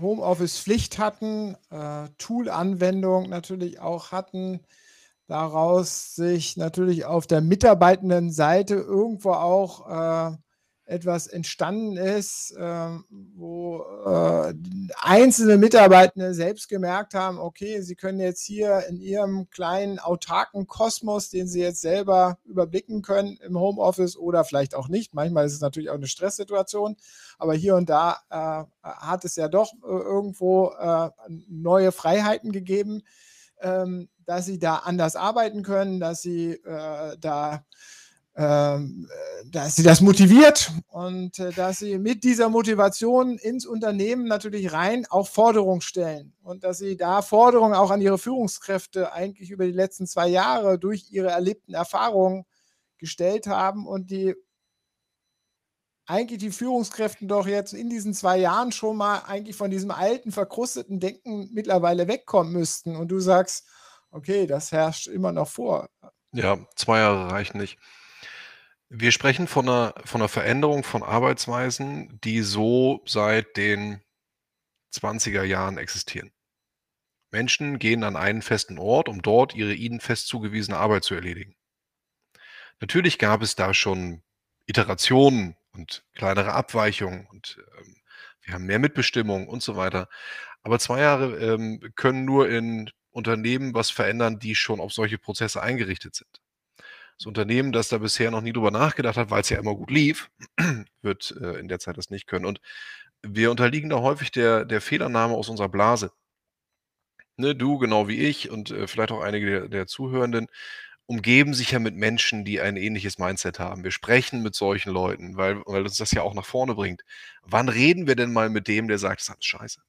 Homeoffice-Pflicht hatten, äh, Tool-Anwendung natürlich auch hatten, daraus sich natürlich auf der Mitarbeitendenseite irgendwo auch, äh, etwas entstanden ist, ähm, wo, äh, einzelne Mitarbeitende selbst gemerkt haben: Okay, sie können jetzt hier in ihrem kleinen autarken Kosmos, den sie jetzt selber überblicken können im Homeoffice oder vielleicht auch nicht. Manchmal ist es natürlich auch 'ne Stresssituation, aber hier und da, äh, hat es ja doch i irgendwo, äh, neue Freiheiten gegeben, ähm, dass sie da anders arbeiten können, dass sie, äh, da äh, dass sie das motiviert und, äh, dass sie mit dieser Motivation ins Unternehmen natürlich rein auch Forderungen stellen und dass sie da Forderungen auch an ihre Führungskräfte eigentlich über die letzten 2 Jahre durch ihre erlebten Erfahrungen gestellt haben und die eigentlich die Führungskräften doch jetzt in diesen 2 Jahren schon mal eigentlich von diesem alten, verkrusteten Denken mittlerweile wegkommen müssten und du sagst: „Okay, das herrscht immer noch vor.“ Ja, 2 Jahre reichen nicht. Wir sprechen von 'ner von 'ner Veränderung von Arbeitsweisen, die so seit den 20er Jahren existieren. Menschen gehen an einen festen Ort, um dort ihre ihnen fest zugewiesene Arbeit zu erledigen. Natürlich gab es da schon Iterationen und kleinere Abweichungen und, ähm, wir haben mehr Mitbestimmung und so weiter. Aber 2 Jahre, ähm, können nur in Unternehmen was verändern, die schon auf solche Prozesse eingerichtet sind. Das Unternehmen, das da bisher noch nie drüber nachgedacht hat, weil es ja immer gut lief, wird äh, in der Zeit das nicht können. Und wir unterliegen da häufig der, der Fehlannahme aus unserer Blase. Ne, du, genau wie ich und äh, vielleicht auch einige der, der Zuhörenden, umgeben sich ja mit Menschen, die ein ähnliches Mindset haben. Wir sprechen mit solchen Leuten, weil, weil uns das ja auch nach vorne bringt. Wann reden wir denn mal mit dem, der sagt, das ist alles scheiße?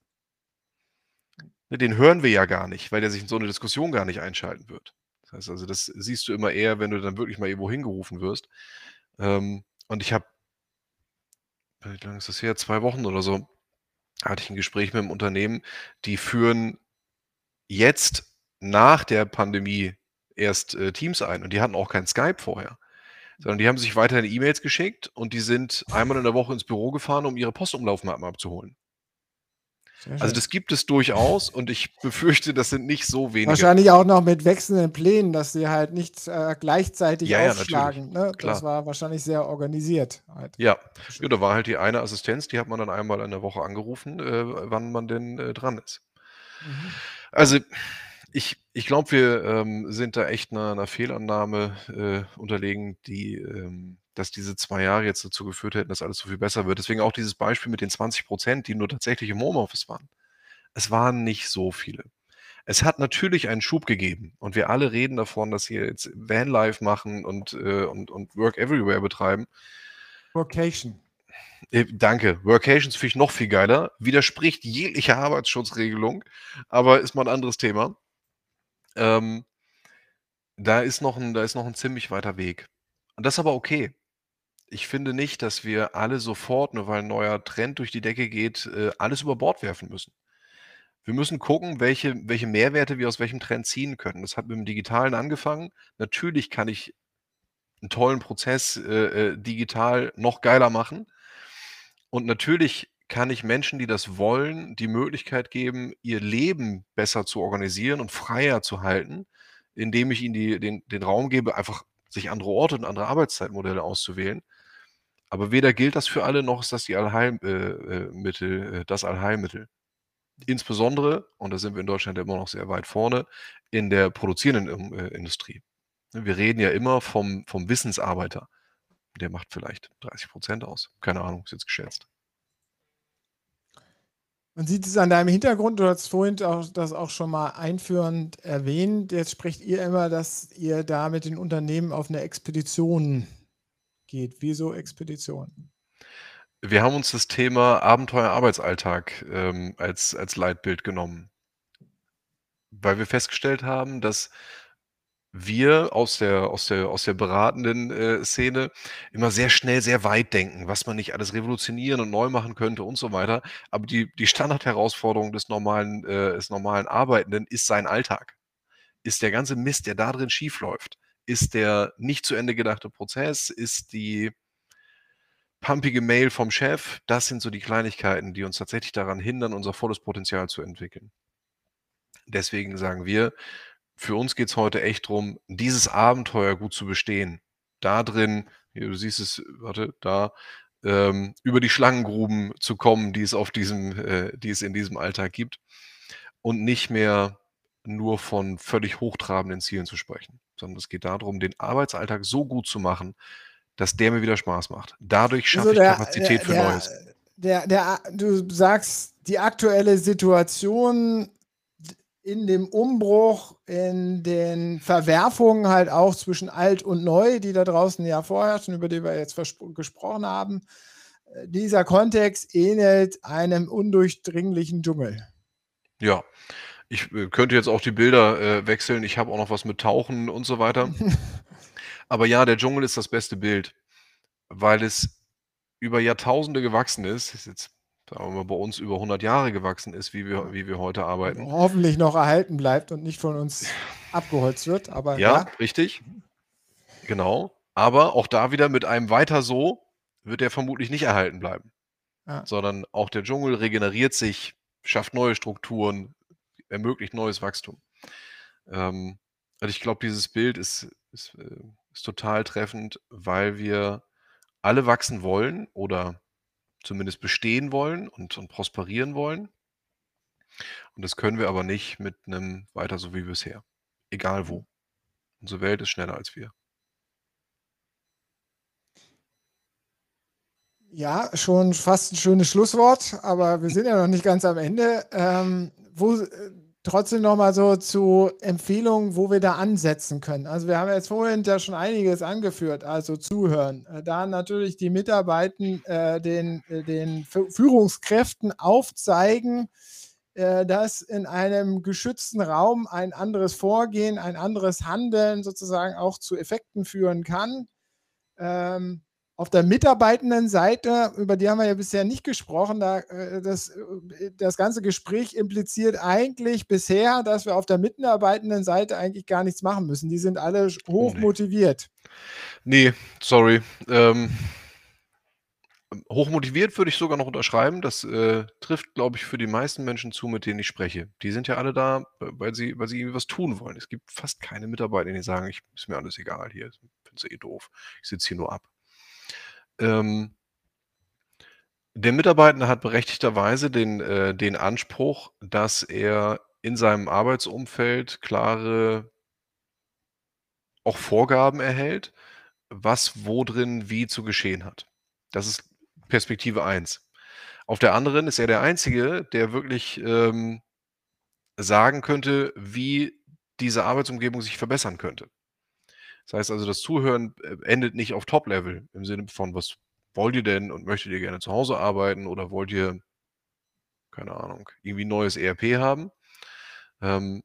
Ne, den hören wir ja gar nicht, weil der sich in so eine Diskussion gar nicht einschalten wird. Heißt also, das siehst du immer eher, wenn du dann wirklich mal irgendwo hingerufen wirst. Ähm, und ich habe, wie lange ist das her? Zwei Wochen oder so, hatte ich ein Gespräch mit einem Unternehmen, die führen jetzt nach der Pandemie erst äh, Teams ein und die hatten auch kein Skype vorher, sondern die haben sich weiterhin E-Mails geschickt und die sind einmal in der Woche ins Büro gefahren, um ihre Postumlaufmappen abzuholen. Also das gibt es durchaus und ich befürchte, das sind nicht so wenige. Wahrscheinlich auch noch mit wechselnden Plänen, dass sie halt nicht äh, gleichzeitig Ja, ja, aufschlagen. Ne? Klar. Das war wahrscheinlich sehr organisiert. Halt. Ja. ja, da war halt die eine Assistenz, die hat man dann einmal in der Woche angerufen, äh, wann man denn äh, dran ist. Mhm. Also ich, ich glaube, wir ähm, sind da echt einer, einer Fehlannahme äh, unterlegen, die, ähm, dass diese zwei Jahre jetzt dazu geführt hätten, dass alles so viel besser wird. Deswegen auch dieses Beispiel mit den 20 Prozent, die nur tatsächlich im Homeoffice waren. Es waren nicht so viele. Es hat natürlich einen Schub gegeben und wir alle reden davon, dass wir jetzt Vanlife machen und, äh, und, und Work Everywhere betreiben. Vocation. Äh, danke. Workations finde ich noch viel geiler. Widerspricht jeglicher Arbeitsschutzregelung, aber ist mal ein anderes Thema. Ähm, da ist noch ein, da ist noch ein ziemlich weiter Weg. Und das ist aber okay. Ich finde nicht, dass wir alle sofort, nur weil ein neuer Trend durch die Decke geht, äh, alles über Bord werfen müssen. Wir müssen gucken, welche, welche Mehrwerte wir aus welchem Trend ziehen können. Das hat mit dem Digitalen angefangen. Natürlich kann ich einen tollen Prozess äh, äh, digital noch geiler machen. Und natürlich kann ich Menschen, die das wollen, die Möglichkeit geben, ihr Leben besser zu organisieren und freier zu halten, indem ich ihnen die, den, den Raum gebe, einfach sich andere Orte und andere Arbeitszeitmodelle auszuwählen. Aber weder gilt das für alle, noch ist das die Allheilmittel, äh, äh, das Allheilmittel. Insbesondere, und da sind wir in Deutschland immer noch sehr weit vorne, in der produzierenden äh, Industrie. Wir reden ja immer vom, vom Wissensarbeiter. Der macht vielleicht 30 Prozent aus. Keine Ahnung, ist jetzt geschätzt. Man sieht es an deinem Hintergrund, du hast vorhin auch, das auch schon mal einführend erwähnt. Jetzt sprecht ihr immer, dass ihr da mit den Unternehmen auf eine Expedition geht. Wieso Expedition? Wir haben uns das Thema Abenteuer-Arbeitsalltag ähm, als, als Leitbild genommen, weil wir festgestellt haben, dass wir aus der aus der aus der beratenden, äh, Szene immer sehr schnell, sehr weit denken, was man nicht alles revolutionieren und neu machen könnte und so weiter. Aber die die Standardherausforderung des normalen äh, des normalen Arbeitenden ist sein Alltag. Ist der ganze Mist, der da drin schiefläuft. Ist der nicht zu Ende gedachte Prozess, ist die pumpige Mail vom Chef. Das sind so die Kleinigkeiten, die uns tatsächlich daran hindern, unser volles Potenzial zu entwickeln. Deswegen sagen wir für uns geht es heute echt drum, dieses Abenteuer gut zu bestehen. Da drin, hier, du siehst es, warte, da, ähm, über die Schlangengruben zu kommen, die es auf diesem, äh, die es in diesem Alltag gibt und nicht mehr nur von völlig hochtrabenden Zielen zu sprechen, sondern es geht darum, den Arbeitsalltag so gut zu machen, dass der mir wieder Spaß macht. Dadurch schaffe Also ich der, Kapazität der, für der, Neues. der, der, du sagst, die aktuelle Situation in dem Umbruch, in den Verwerfungen halt auch zwischen alt und neu, die da draußen ja vorherrschen, über die wir jetzt gesprochen haben. Äh, Dieser Kontext ähnelt einem undurchdringlichen Dschungel. Ja, ich äh, könnte jetzt auch die Bilder äh, wechseln. Ich habe auch noch was mit Tauchen und so weiter. Aber ja, der Dschungel ist das beste Bild, weil es über Jahrtausende gewachsen ist. Ist jetzt, sagen wir mal, bei uns über 100 Jahre gewachsen ist, wie wir, wie wir heute arbeiten. Hoffentlich noch erhalten bleibt und nicht von uns abgeholzt wird. Aber Ja, ja, richtig. Genau. Aber auch da wieder mit einem weiter so wird er vermutlich nicht erhalten bleiben, Ja. sondern auch der Dschungel regeneriert sich, schafft neue Strukturen, ermöglicht neues Wachstum. Ähm, also ich glaube, dieses Bild ist, ist, äh, ist total treffend, weil wir alle wachsen wollen oder zumindest bestehen wollen und, und prosperieren wollen. Und das können wir aber nicht mit einem weiter so wie bisher. Egal wo. Unsere Welt ist schneller als wir. Ja, schon fast ein schönes Schlusswort, aber wir sind ja noch nicht ganz am Ende. Ähm, wo, äh, trotzdem nochmal so zu Empfehlungen, wo wir da ansetzen können. Also wir haben jetzt vorhin ja schon einiges angeführt, also zuhören. Äh, da natürlich die Mitarbeiter äh, den, äh, den Führungskräften aufzeigen, äh, dass in einem geschützten Raum ein anderes Vorgehen, ein anderes Handeln sozusagen auch zu Effekten führen kann. Ähm, auf der mitarbeitenden Seite, über die haben wir ja bisher nicht gesprochen, da, äh, das, äh, das ganze Gespräch impliziert eigentlich bisher, dass wir auf der mitarbeitenden Seite eigentlich gar nichts machen müssen. Die sind alle hoch motiviert. Nee, sorry. Ähm, hochmotiviert würde ich sogar noch unterschreiben. Das äh, trifft, glaube ich, für die meisten Menschen zu, mit denen ich spreche. Die sind ja alle da, weil sie, weil sie irgendwie was tun wollen. Es gibt fast keine Mitarbeiter, die sagen, ich, ist mir alles egal hier, ich finde es eh doof. Ich sitze hier nur ab. Ähm, der Mitarbeiter hat berechtigterweise den, äh, den Anspruch, dass er in seinem Arbeitsumfeld klare auch Vorgaben erhält, was wo drin wie zu geschehen hat. Das ist Perspektive 1. Auf der anderen ist er der Einzige, der wirklich ähm, sagen könnte, wie diese Arbeitsumgebung sich verbessern könnte. Das heißt also, das Zuhören äh, endet nicht auf Top-Level im Sinne von, was wollt ihr denn und möchtet ihr gerne zu Hause arbeiten oder wollt ihr, keine Ahnung, irgendwie neues ERP haben? Ähm,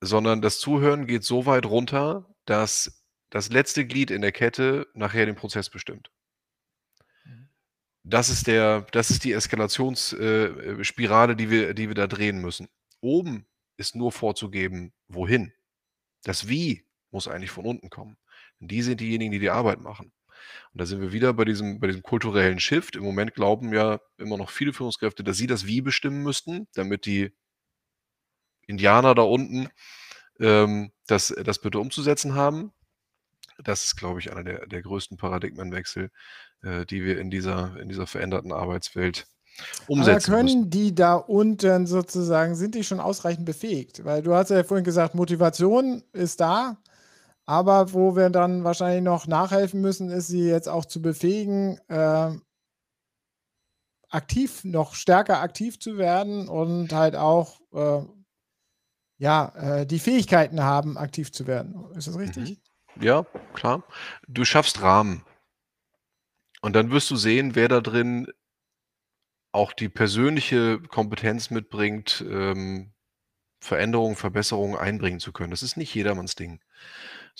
sondern das Zuhören geht so weit runter, dass das letzte Glied in der Kette nachher den Prozess bestimmt. Mhm. Das ist der, das ist die Eskalationsspirale, äh, die wir, die wir da drehen müssen. Oben ist nur vorzugeben, wohin. Das Wie muss eigentlich von unten kommen. Und die sind diejenigen, die die Arbeit machen. Und da sind wir wieder bei diesem, bei diesem kulturellen Shift. Im Moment glauben ja immer noch viele Führungskräfte, dass sie das Wie bestimmen müssten, damit die Indianer da unten ähm, das, das bitte umzusetzen haben. Das ist, glaube ich, einer der, der größten Paradigmenwechsel, äh, die wir in dieser, in dieser veränderten Arbeitswelt umsetzen Aber können müssen. die da unten sozusagen, sind die schon ausreichend befähigt? Weil du hast ja vorhin gesagt, Motivation ist da, aber wo wir dann wahrscheinlich noch nachhelfen müssen, ist sie jetzt auch zu befähigen, äh, aktiv, noch stärker aktiv zu werden und halt auch äh, ja, äh, die Fähigkeiten haben, aktiv zu werden. Ist das richtig? Mhm. Ja, klar. Du schaffst Rahmen. Und dann wirst du sehen, wer da drin auch die persönliche Kompetenz mitbringt, ähm, Veränderungen, Verbesserungen einbringen zu können. Das ist nicht jedermanns Ding.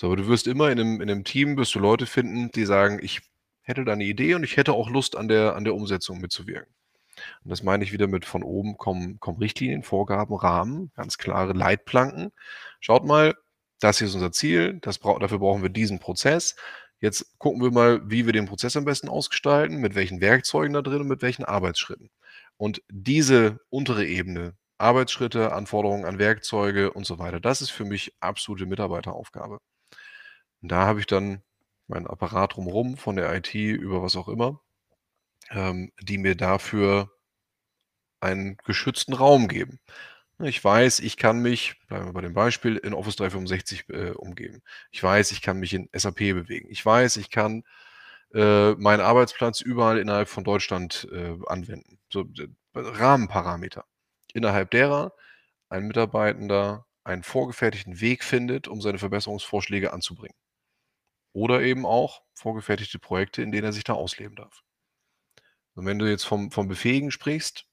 So, aber du wirst immer in einem, in einem Team wirst du Leute finden, die sagen, ich hätte da eine Idee und ich hätte auch Lust an der, an der Umsetzung mitzuwirken. Und das meine ich wieder mit von oben kommen, kommen Richtlinien, Vorgaben, Rahmen, ganz klare Leitplanken. Schaut mal, das hier ist unser Ziel, das bra dafür brauchen wir diesen Prozess. Jetzt gucken wir mal, wie wir den Prozess am besten ausgestalten, mit welchen Werkzeugen da drin und mit welchen Arbeitsschritten. Und diese untere Ebene, Arbeitsschritte, Anforderungen an Werkzeuge und so weiter, das ist für mich absolute Mitarbeiteraufgabe. Und da habe ich dann meinen Apparat drumherum, von der IT über was auch immer, ähm, die mir dafür einen geschützten Raum geben. Ich weiß, ich kann mich, bleiben wir bei dem Beispiel, in Office 365 äh, umgeben. Ich weiß, ich kann mich in SAP bewegen. Ich weiß, ich kann äh, meinen Arbeitsplatz überall innerhalb von Deutschland äh, anwenden. So Rahmenparameter, innerhalb derer ein Mitarbeitender einen vorgefertigten Weg findet, um seine Verbesserungsvorschläge anzubringen. Oder eben auch vorgefertigte Projekte, in denen er sich da ausleben darf. Und wenn du jetzt vom, vom Befähigen sprichst,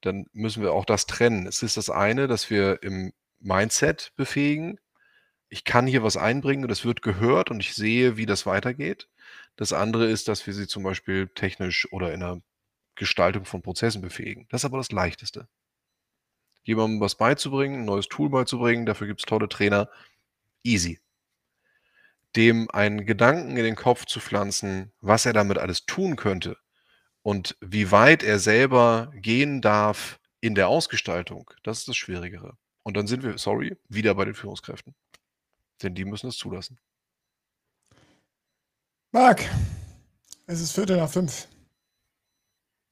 dann müssen wir auch das trennen. Es ist das eine, dass wir im Mindset befähigen. Ich kann hier was einbringen und es wird gehört und ich sehe, wie das weitergeht. Das andere ist, dass wir sie zum Beispiel technisch oder in der Gestaltung von Prozessen befähigen. Das ist aber das Leichteste. Jemandem was beizubringen, ein neues Tool beizubringen, dafür gibt es tolle Trainer. Easy dem einen Gedanken in den Kopf zu pflanzen, was er damit alles tun könnte und wie weit er selber gehen darf in der Ausgestaltung, das ist das Schwierigere. Und dann sind wir, sorry, wieder bei den Führungskräften. Denn die müssen es zulassen. Marc, es ist Viertel nach fünf.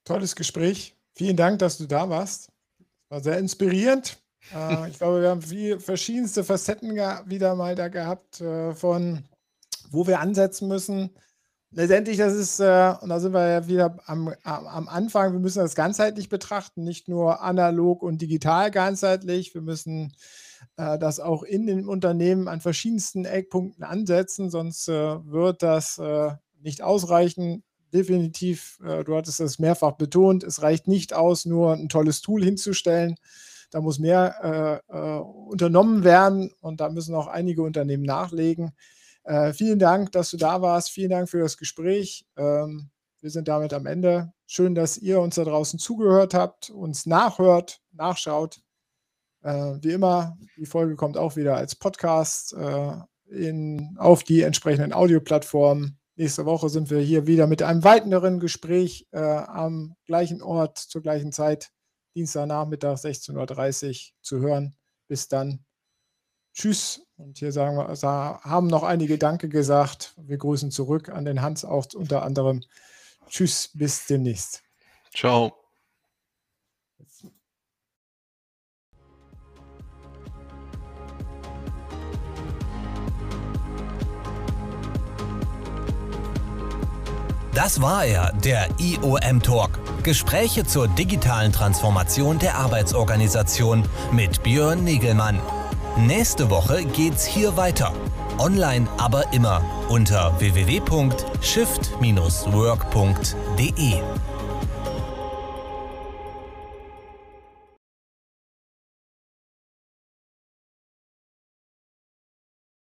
Tolles Gespräch. Vielen Dank, dass du da warst. War sehr inspirierend. Äh, ich glaube, wir haben viel, verschiedenste Facetten wieder mal da gehabt äh, von wo wir ansetzen müssen letztendlich, das ist, äh, und da sind wir ja wieder am, am Anfang, wir müssen das ganzheitlich betrachten, nicht nur analog und digital ganzheitlich. Wir müssen äh, das auch in den Unternehmen an verschiedensten Eckpunkten ansetzen, sonst äh, wird das äh, nicht ausreichen. Definitiv, äh, du hattest das mehrfach betont, es reicht nicht aus, nur ein tolles Tool hinzustellen. Da muss mehr äh, unternommen werden und da müssen auch einige Unternehmen nachlegen. Äh, vielen Dank, dass du da warst. Vielen Dank für das Gespräch. Ähm, wir sind damit am Ende. Schön, dass ihr uns da draußen zugehört habt, uns nachhört, nachschaut. Äh, wie immer, die Folge kommt auch wieder als Podcast äh, in, auf die entsprechenden Audioplattformen. Nächste Woche sind wir hier wieder mit einem weiteren Gespräch äh, am gleichen Ort zur gleichen Zeit, Dienstagnachmittag 16.30 Uhr zu hören. Bis dann. Tschüss. Und hier sagen wir, haben noch einige Danke gesagt. Wir grüßen zurück an den Hans auch unter anderem. Tschüss, bis demnächst. Ciao. Das war er, der IOM Talk. Gespräche zur digitalen Transformation der Arbeitsorganisation mit Björn Negelmann. Nächste Woche geht's hier weiter. Online aber immer unter www.shift-work.de.